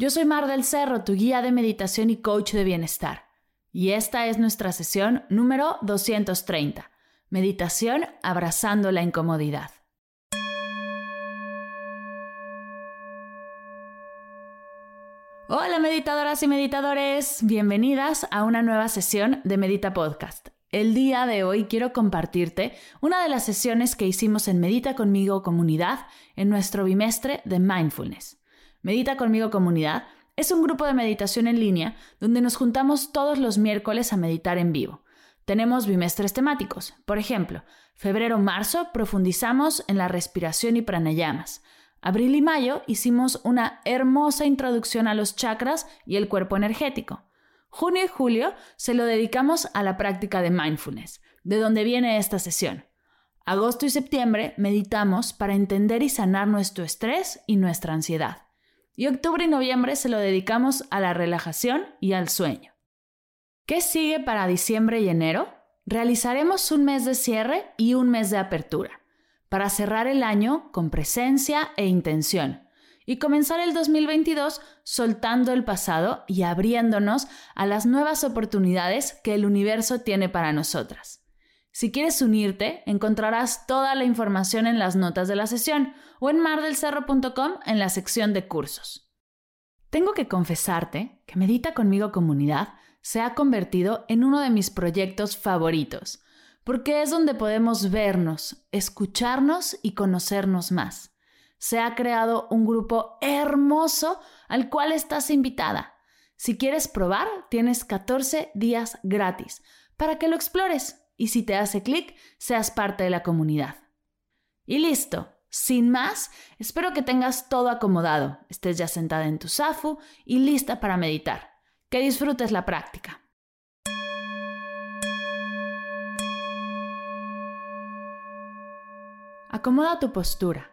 Yo soy Mar del Cerro, tu guía de meditación y coach de bienestar. Y esta es nuestra sesión número 230. Meditación abrazando la incomodidad. Hola meditadoras y meditadores, bienvenidas a una nueva sesión de Medita Podcast. El día de hoy quiero compartirte una de las sesiones que hicimos en Medita conmigo comunidad en nuestro bimestre de mindfulness. Medita conmigo comunidad es un grupo de meditación en línea donde nos juntamos todos los miércoles a meditar en vivo. Tenemos bimestres temáticos. Por ejemplo, febrero-marzo profundizamos en la respiración y pranayamas. Abril y mayo hicimos una hermosa introducción a los chakras y el cuerpo energético. Junio y julio se lo dedicamos a la práctica de mindfulness, de donde viene esta sesión. Agosto y septiembre meditamos para entender y sanar nuestro estrés y nuestra ansiedad y octubre y noviembre se lo dedicamos a la relajación y al sueño. ¿Qué sigue para diciembre y enero? Realizaremos un mes de cierre y un mes de apertura, para cerrar el año con presencia e intención, y comenzar el 2022 soltando el pasado y abriéndonos a las nuevas oportunidades que el universo tiene para nosotras. Si quieres unirte, encontrarás toda la información en las notas de la sesión o en mardelcerro.com en la sección de cursos. Tengo que confesarte que Medita conmigo comunidad se ha convertido en uno de mis proyectos favoritos, porque es donde podemos vernos, escucharnos y conocernos más. Se ha creado un grupo hermoso al cual estás invitada. Si quieres probar, tienes 14 días gratis para que lo explores y si te hace clic, seas parte de la comunidad. Y listo. Sin más, espero que tengas todo acomodado, estés ya sentada en tu zafu y lista para meditar. Que disfrutes la práctica. Acomoda tu postura.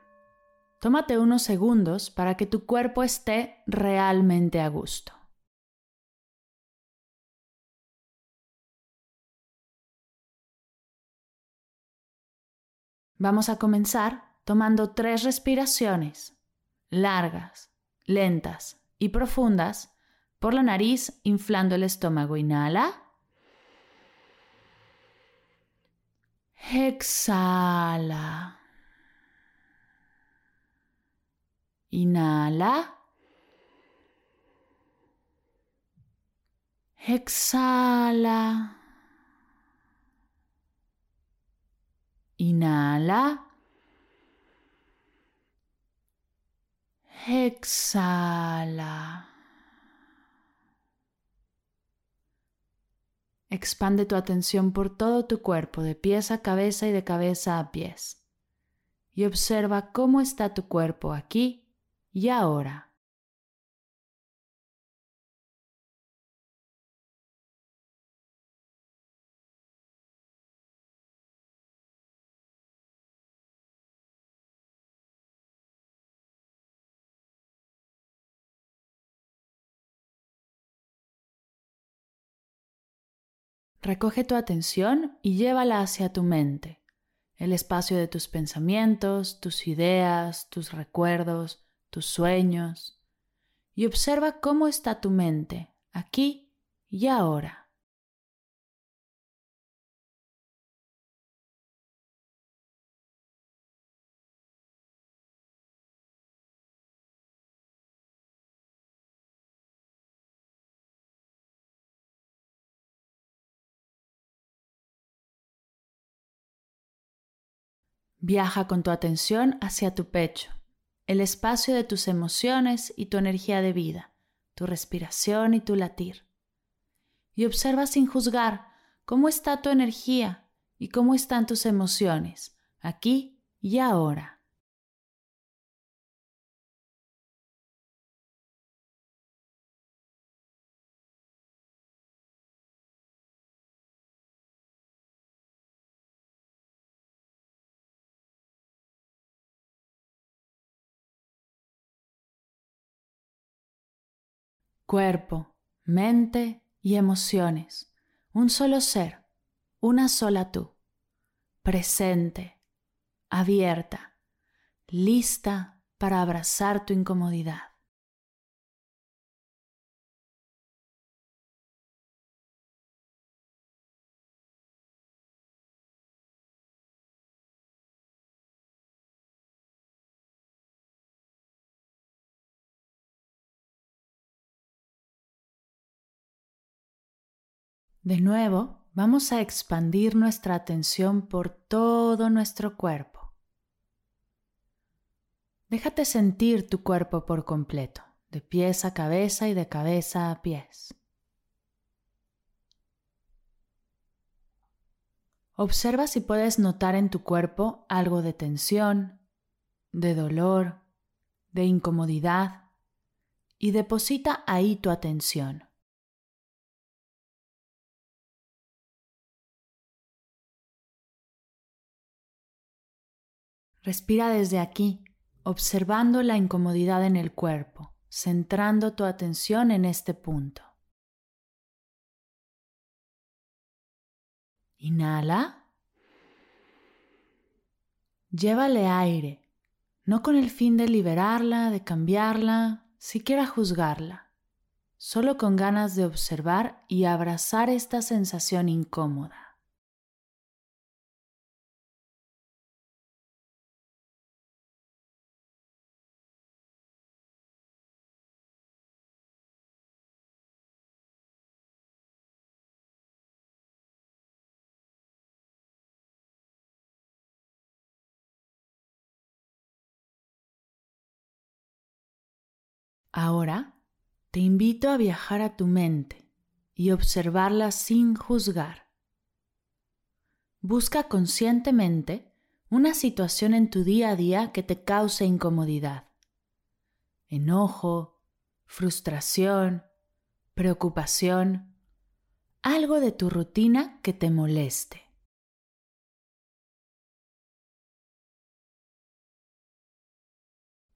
Tómate unos segundos para que tu cuerpo esté realmente a gusto. Vamos a comenzar tomando tres respiraciones largas, lentas y profundas por la nariz, inflando el estómago. Inhala. Exhala. Inhala. Exhala. Inhala. Exhala. Expande tu atención por todo tu cuerpo, de pies a cabeza y de cabeza a pies. Y observa cómo está tu cuerpo aquí y ahora. Recoge tu atención y llévala hacia tu mente, el espacio de tus pensamientos, tus ideas, tus recuerdos, tus sueños, y observa cómo está tu mente aquí y ahora. Viaja con tu atención hacia tu pecho, el espacio de tus emociones y tu energía de vida, tu respiración y tu latir. Y observa sin juzgar cómo está tu energía y cómo están tus emociones aquí y ahora. Cuerpo, mente y emociones, un solo ser, una sola tú, presente, abierta, lista para abrazar tu incomodidad. De nuevo, vamos a expandir nuestra atención por todo nuestro cuerpo. Déjate sentir tu cuerpo por completo, de pies a cabeza y de cabeza a pies. Observa si puedes notar en tu cuerpo algo de tensión, de dolor, de incomodidad y deposita ahí tu atención. Respira desde aquí, observando la incomodidad en el cuerpo, centrando tu atención en este punto. Inhala. Llévale aire, no con el fin de liberarla, de cambiarla, siquiera juzgarla, solo con ganas de observar y abrazar esta sensación incómoda. Ahora te invito a viajar a tu mente y observarla sin juzgar. Busca conscientemente una situación en tu día a día que te cause incomodidad, enojo, frustración, preocupación, algo de tu rutina que te moleste.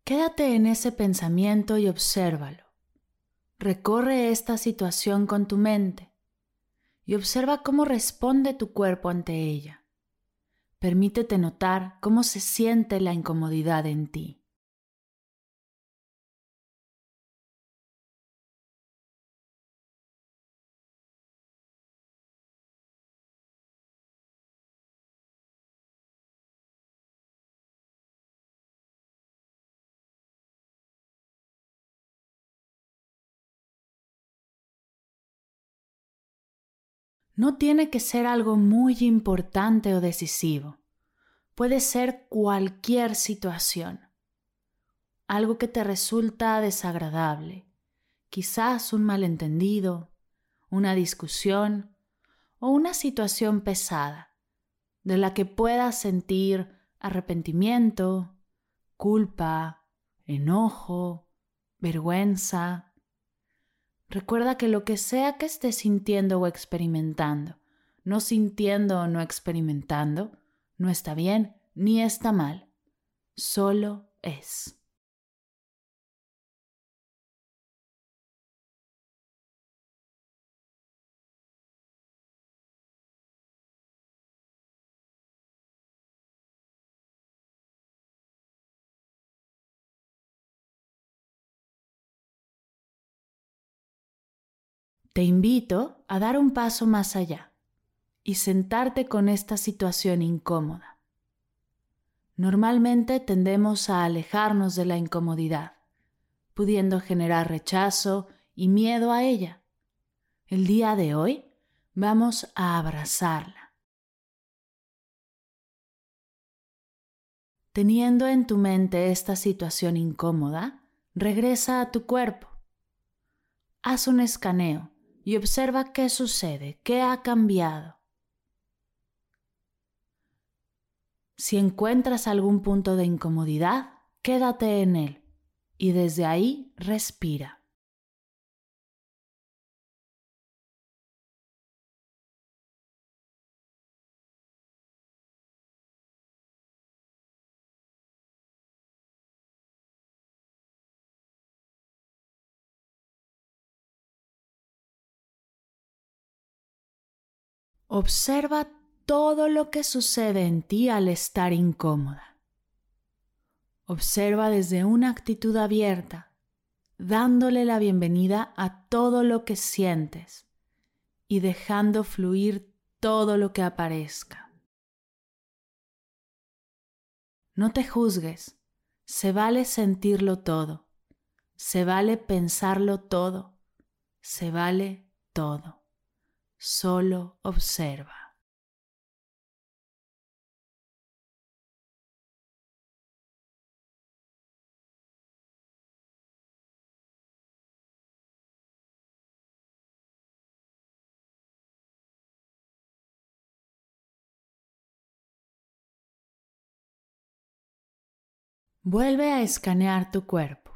Quédate en ese pensamiento y obsérvalo. Recorre esta situación con tu mente y observa cómo responde tu cuerpo ante ella. Permítete notar cómo se siente la incomodidad en ti. No tiene que ser algo muy importante o decisivo. Puede ser cualquier situación. Algo que te resulta desagradable. Quizás un malentendido, una discusión o una situación pesada de la que puedas sentir arrepentimiento, culpa, enojo, vergüenza, Recuerda que lo que sea que estés sintiendo o experimentando, no sintiendo o no experimentando, no está bien ni está mal, solo es. Te invito a dar un paso más allá y sentarte con esta situación incómoda. Normalmente tendemos a alejarnos de la incomodidad, pudiendo generar rechazo y miedo a ella. El día de hoy vamos a abrazarla. Teniendo en tu mente esta situación incómoda, regresa a tu cuerpo. Haz un escaneo y observa qué sucede, qué ha cambiado. Si encuentras algún punto de incomodidad, quédate en él y desde ahí respira. Observa todo lo que sucede en ti al estar incómoda. Observa desde una actitud abierta, dándole la bienvenida a todo lo que sientes y dejando fluir todo lo que aparezca. No te juzgues, se vale sentirlo todo, se vale pensarlo todo, se vale todo solo observa. Vuelve a escanear tu cuerpo,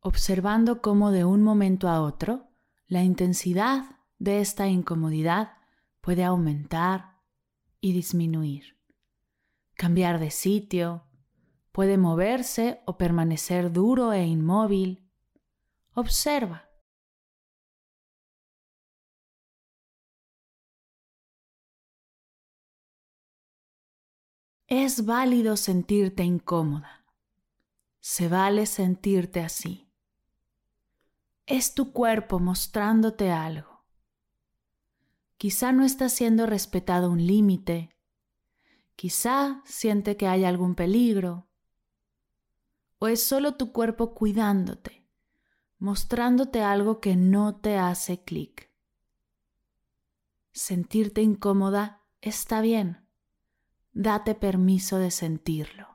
observando cómo de un momento a otro la intensidad de esta incomodidad puede aumentar y disminuir, cambiar de sitio, puede moverse o permanecer duro e inmóvil. Observa. Es válido sentirte incómoda. Se vale sentirte así. Es tu cuerpo mostrándote algo. Quizá no está siendo respetado un límite. Quizá siente que hay algún peligro. O es solo tu cuerpo cuidándote, mostrándote algo que no te hace clic. Sentirte incómoda está bien. Date permiso de sentirlo.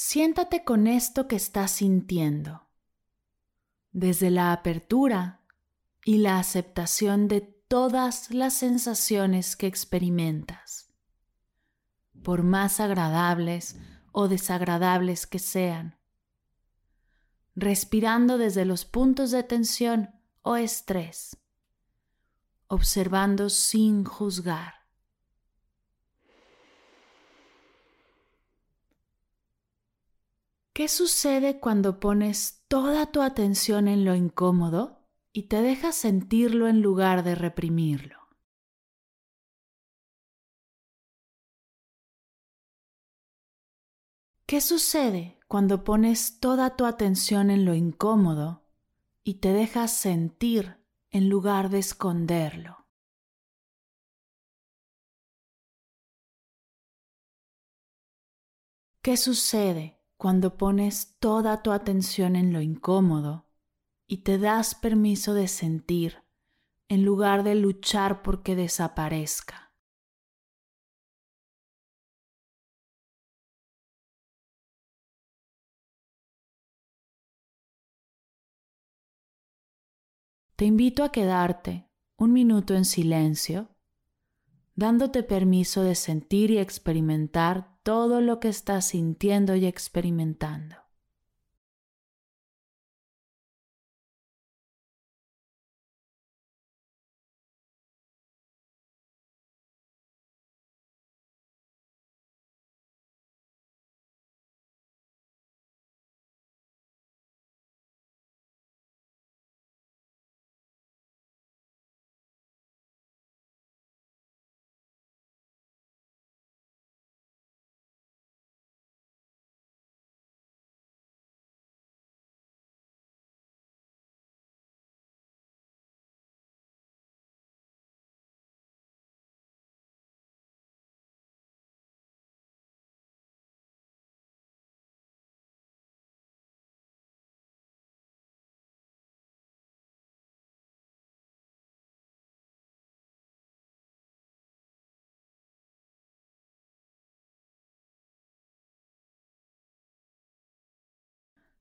Siéntate con esto que estás sintiendo, desde la apertura y la aceptación de todas las sensaciones que experimentas, por más agradables o desagradables que sean, respirando desde los puntos de tensión o estrés, observando sin juzgar. ¿Qué sucede cuando pones toda tu atención en lo incómodo y te dejas sentirlo en lugar de reprimirlo? ¿Qué sucede cuando pones toda tu atención en lo incómodo y te dejas sentir en lugar de esconderlo? ¿Qué sucede cuando pones toda tu atención en lo incómodo y te das permiso de sentir en lugar de luchar porque desaparezca. Te invito a quedarte un minuto en silencio, dándote permiso de sentir y experimentar todo lo que estás sintiendo y experimentando.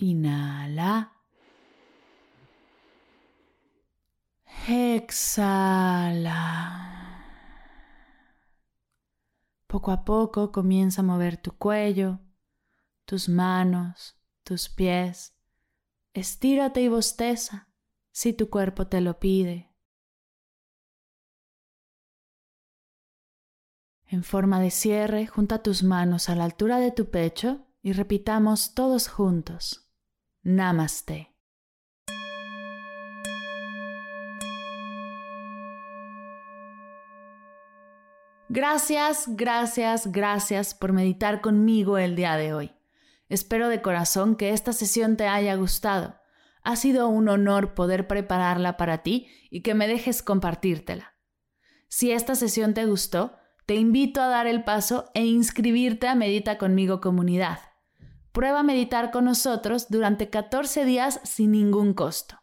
Inhala. Exhala. Poco a poco comienza a mover tu cuello, tus manos, tus pies. Estírate y bosteza si tu cuerpo te lo pide. En forma de cierre, junta tus manos a la altura de tu pecho y repitamos todos juntos. Namaste. Gracias, gracias, gracias por meditar conmigo el día de hoy. Espero de corazón que esta sesión te haya gustado. Ha sido un honor poder prepararla para ti y que me dejes compartírtela. Si esta sesión te gustó, te invito a dar el paso e inscribirte a Medita conmigo comunidad. Prueba a meditar con nosotros durante 14 días sin ningún costo.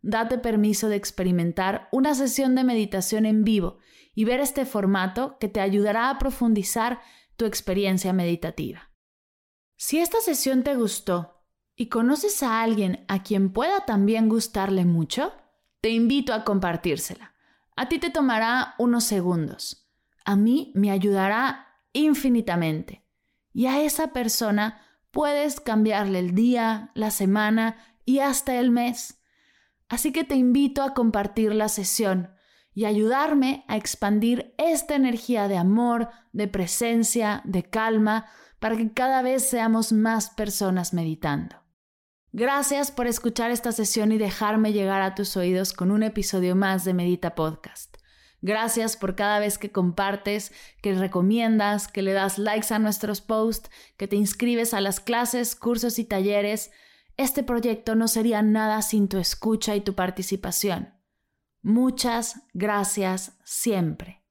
Date permiso de experimentar una sesión de meditación en vivo y ver este formato que te ayudará a profundizar tu experiencia meditativa. Si esta sesión te gustó y conoces a alguien a quien pueda también gustarle mucho, te invito a compartírsela. A ti te tomará unos segundos. A mí me ayudará infinitamente. Y a esa persona puedes cambiarle el día, la semana y hasta el mes. Así que te invito a compartir la sesión y ayudarme a expandir esta energía de amor, de presencia, de calma, para que cada vez seamos más personas meditando. Gracias por escuchar esta sesión y dejarme llegar a tus oídos con un episodio más de Medita Podcast. Gracias por cada vez que compartes, que recomiendas, que le das likes a nuestros posts, que te inscribes a las clases, cursos y talleres. Este proyecto no sería nada sin tu escucha y tu participación. Muchas gracias siempre.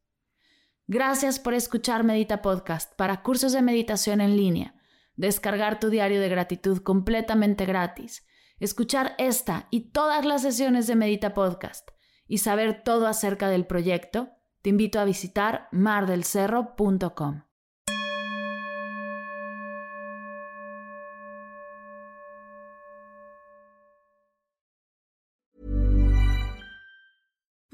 Gracias por escuchar Medita Podcast para cursos de meditación en línea, descargar tu diario de gratitud completamente gratis, escuchar esta y todas las sesiones de Medita Podcast y saber todo acerca del proyecto, te invito a visitar mardelcerro.com.